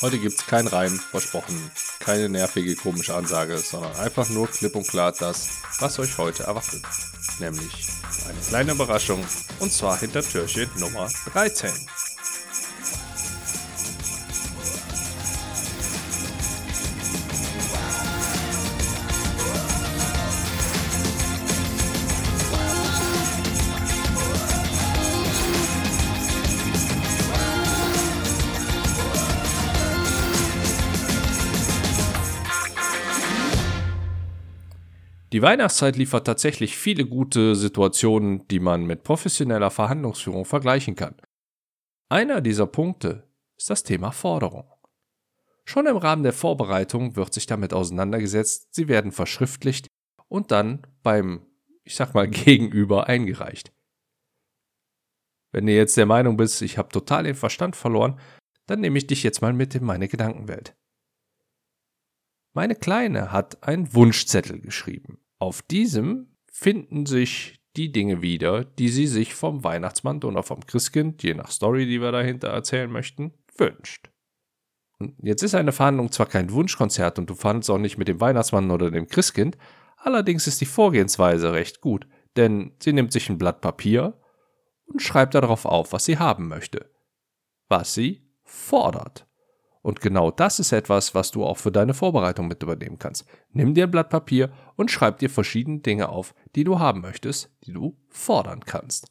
Heute gibt es kein Reim, versprochen, keine nervige komische Ansage, sondern einfach nur klipp und klar das, was euch heute erwartet. Nämlich eine kleine Überraschung und zwar hinter Türchen Nummer 13. Die Weihnachtszeit liefert tatsächlich viele gute Situationen, die man mit professioneller Verhandlungsführung vergleichen kann. Einer dieser Punkte ist das Thema Forderung. Schon im Rahmen der Vorbereitung wird sich damit auseinandergesetzt, sie werden verschriftlicht und dann beim, ich sag mal, Gegenüber eingereicht. Wenn du jetzt der Meinung bist, ich habe total den Verstand verloren, dann nehme ich dich jetzt mal mit in meine Gedankenwelt. Meine Kleine hat einen Wunschzettel geschrieben. Auf diesem finden sich die Dinge wieder, die sie sich vom Weihnachtsmann oder vom Christkind, je nach Story, die wir dahinter erzählen möchten, wünscht. Und jetzt ist eine Verhandlung zwar kein Wunschkonzert und du verhandelst auch nicht mit dem Weihnachtsmann oder dem Christkind, allerdings ist die Vorgehensweise recht gut, denn sie nimmt sich ein Blatt Papier und schreibt darauf auf, was sie haben möchte, was sie fordert. Und genau das ist etwas, was du auch für deine Vorbereitung mit übernehmen kannst. Nimm dir ein Blatt Papier und schreib dir verschiedene Dinge auf, die du haben möchtest, die du fordern kannst.